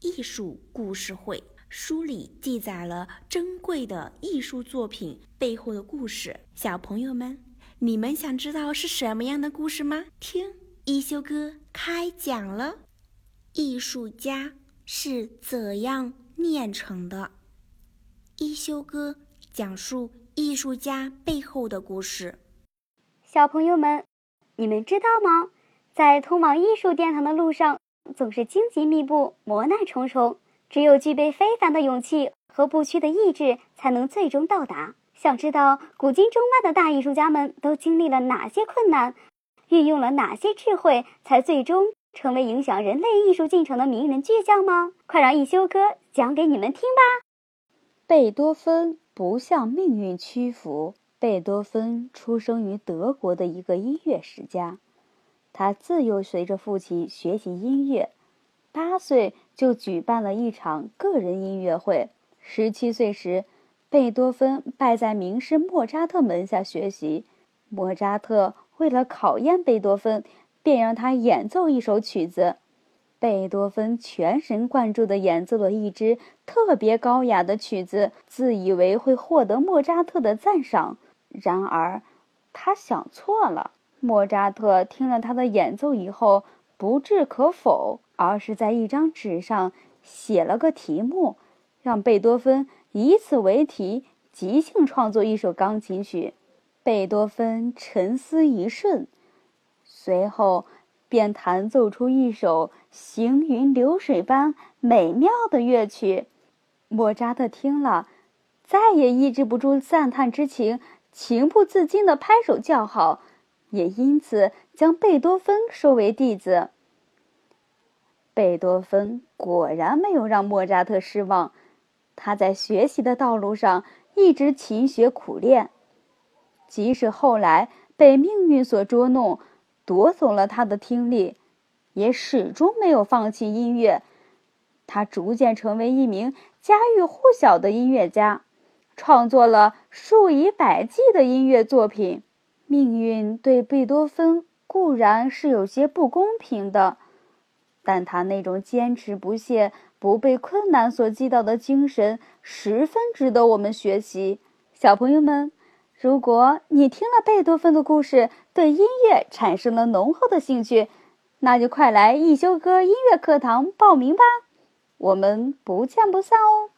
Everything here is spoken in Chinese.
艺术故事会》，书里记载了珍贵的艺术作品背后的故事。小朋友们。你们想知道是什么样的故事吗？听一休哥开讲了。艺术家是怎样炼成的？一休哥讲述艺术家背后的故事。小朋友们，你们知道吗？在通往艺术殿堂的路上，总是荆棘密布、磨难重重，只有具备非凡的勇气和不屈的意志，才能最终到达。想知道古今中外的大艺术家们都经历了哪些困难，运用了哪些智慧，才最终成为影响人类艺术进程的名人巨匠吗？快让一休哥讲给你们听吧。贝多芬不向命运屈服。贝多芬出生于德国的一个音乐世家，他自幼随着父亲学习音乐，八岁就举办了一场个人音乐会，十七岁时。贝多芬拜在名师莫扎特门下学习，莫扎特为了考验贝多芬，便让他演奏一首曲子。贝多芬全神贯注地演奏了一支特别高雅的曲子，自以为会获得莫扎特的赞赏。然而，他想错了。莫扎特听了他的演奏以后，不置可否，而是在一张纸上写了个题目，让贝多芬。以此为题，即兴创作一首钢琴曲。贝多芬沉思一瞬，随后便弹奏出一首行云流水般美妙的乐曲。莫扎特听了，再也抑制不住赞叹之情，情不自禁地拍手叫好，也因此将贝多芬收为弟子。贝多芬果然没有让莫扎特失望。他在学习的道路上一直勤学苦练，即使后来被命运所捉弄，夺走了他的听力，也始终没有放弃音乐。他逐渐成为一名家喻户晓的音乐家，创作了数以百计的音乐作品。命运对贝多芬固然是有些不公平的，但他那种坚持不懈。不被困难所击倒的精神十分值得我们学习。小朋友们，如果你听了贝多芬的故事，对音乐产生了浓厚的兴趣，那就快来一休哥音乐课堂报名吧！我们不见不散哦。